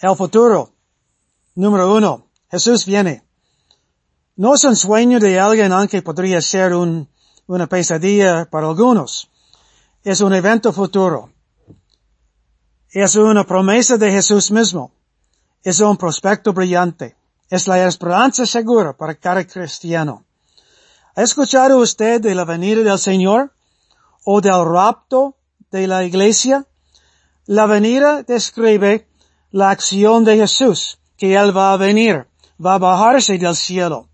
El futuro. Número uno. Jesús viene. No es un sueño de alguien aunque podría ser un, una pesadilla para algunos. Es un evento futuro. Es una promesa de Jesús mismo. Es un prospecto brillante. Es la esperanza segura para cada cristiano. ¿Ha escuchado usted de la venida del Señor o del rapto de la iglesia? La venida describe la acción de Jesús, que Él va a venir, va a bajarse del cielo.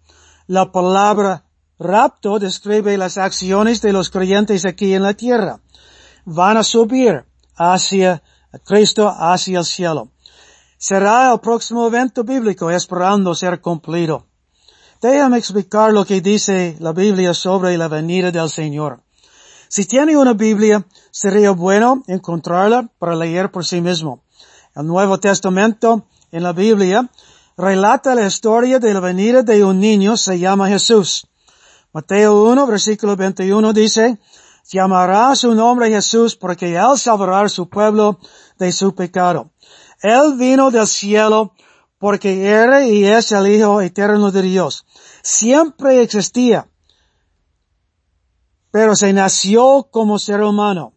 La palabra rapto describe las acciones de los creyentes aquí en la tierra. Van a subir hacia Cristo, hacia el cielo. Será el próximo evento bíblico esperando ser cumplido. Déjame explicar lo que dice la Biblia sobre la venida del Señor. Si tiene una Biblia, sería bueno encontrarla para leer por sí mismo. El Nuevo Testamento en la Biblia relata la historia de la venida de un niño, se llama Jesús. Mateo 1, versículo 21 dice, llamará su nombre Jesús porque él salvará a su pueblo de su pecado. Él vino del cielo porque era y es el Hijo eterno de Dios. Siempre existía, pero se nació como ser humano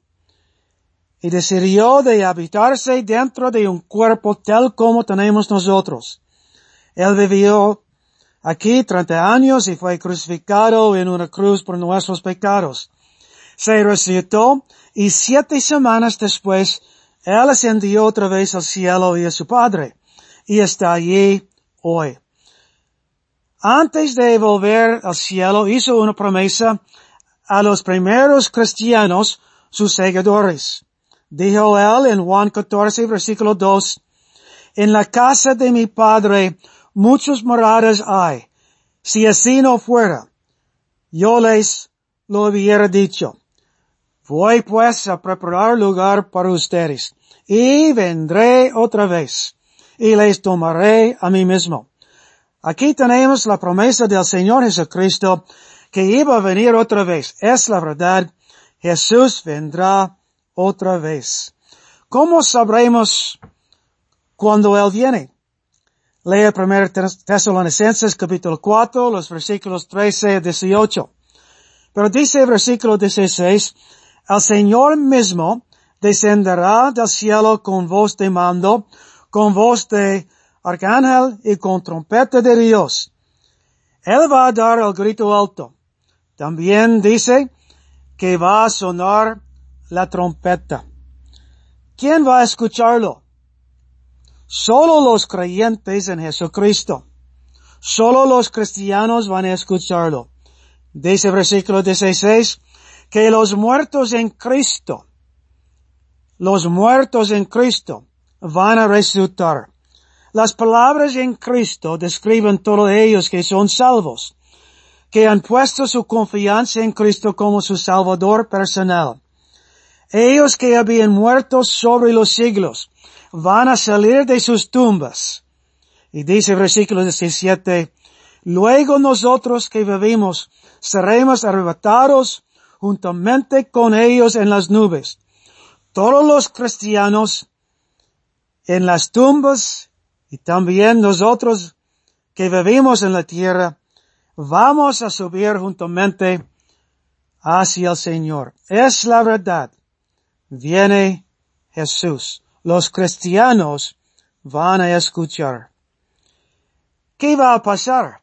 y decidió de habitarse dentro de un cuerpo tal como tenemos nosotros. Él vivió aquí 30 años y fue crucificado en una cruz por nuestros pecados. Se resucitó y siete semanas después Él ascendió otra vez al cielo y a su Padre y está allí hoy. Antes de volver al cielo hizo una promesa a los primeros cristianos, sus seguidores. Dijo él en Juan 14, versículo 2, En la casa de mi Padre muchos moradas hay. Si así no fuera, yo les lo hubiera dicho. Voy pues a preparar lugar para ustedes y vendré otra vez y les tomaré a mí mismo. Aquí tenemos la promesa del Señor Jesucristo que iba a venir otra vez. Es la verdad. Jesús vendrá otra vez. ¿Cómo sabremos cuando Él viene? Lea 1 Tesalonicenses capítulo 4, los versículos 13 y 18. Pero dice el versículo 16, el Señor mismo descenderá del cielo con voz de mando, con voz de arcángel y con trompeta de Dios. Él va a dar el grito alto. También dice que va a sonar la trompeta. ¿Quién va a escucharlo? Solo los creyentes en Jesucristo. Solo los cristianos van a escucharlo. Dice versículo 16, que los muertos en Cristo, los muertos en Cristo van a resucitar. Las palabras en Cristo describen todos ellos que son salvos, que han puesto su confianza en Cristo como su Salvador personal. Ellos que habían muerto sobre los siglos van a salir de sus tumbas. Y dice el versículo 17, luego nosotros que vivimos seremos arrebatados juntamente con ellos en las nubes. Todos los cristianos en las tumbas y también nosotros que vivimos en la tierra, vamos a subir juntamente hacia el Señor. Es la verdad viene Jesús. Los cristianos van a escuchar. ¿Qué va a pasar?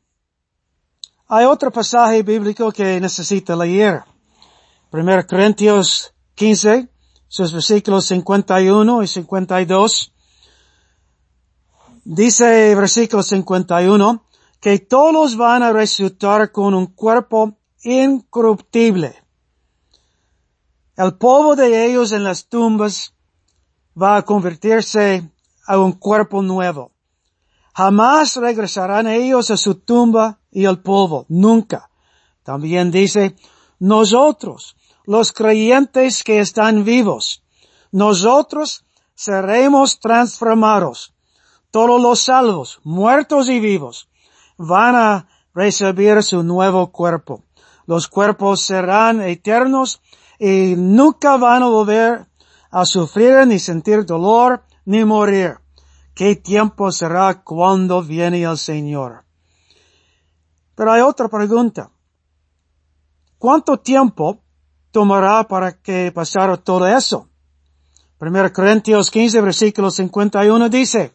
Hay otro pasaje bíblico que necesita leer. 1 Corintios 15, sus versículos 51 y 52. Dice versículo 51 que todos van a resucitar con un cuerpo incorruptible el polvo de ellos en las tumbas va a convertirse a un cuerpo nuevo. Jamás regresarán ellos a su tumba y al polvo, nunca. También dice, nosotros, los creyentes que están vivos, nosotros seremos transformados. Todos los salvos, muertos y vivos, van a recibir su nuevo cuerpo. Los cuerpos serán eternos y nunca van a volver a sufrir ni sentir dolor ni morir. ¿Qué tiempo será cuando viene el Señor? Pero hay otra pregunta. ¿Cuánto tiempo tomará para que pasara todo eso? 1 Corintios 15, versículo 51 dice,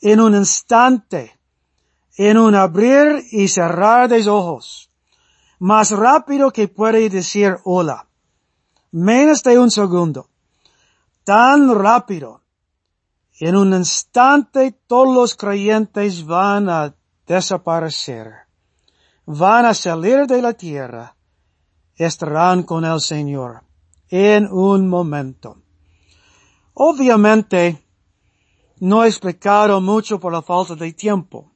en un instante, en un abrir y cerrar de ojos, más rápido que puede decir hola, menos de un segundo, tan rápido, en un instante todos los creyentes van a desaparecer, van a salir de la tierra, estarán con el Señor en un momento. Obviamente, no he explicado mucho por la falta de tiempo.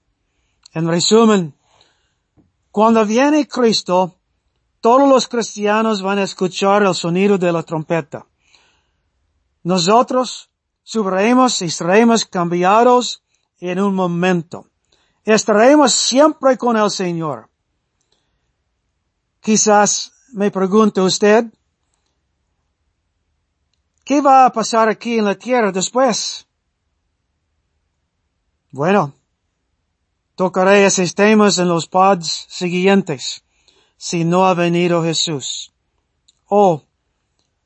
En resumen, cuando viene Cristo, todos los cristianos van a escuchar el sonido de la trompeta. Nosotros subiremos y seremos cambiados en un momento. Estaremos siempre con el Señor. Quizás me pregunte usted, ¿Qué va a pasar aquí en la tierra después? Bueno, tocaré esos temas en los pods siguientes, si no ha venido Jesús. Oh,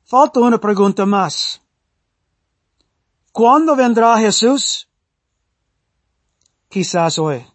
falta una pregunta más. ¿Cuándo vendrá Jesús? Quizás hoy.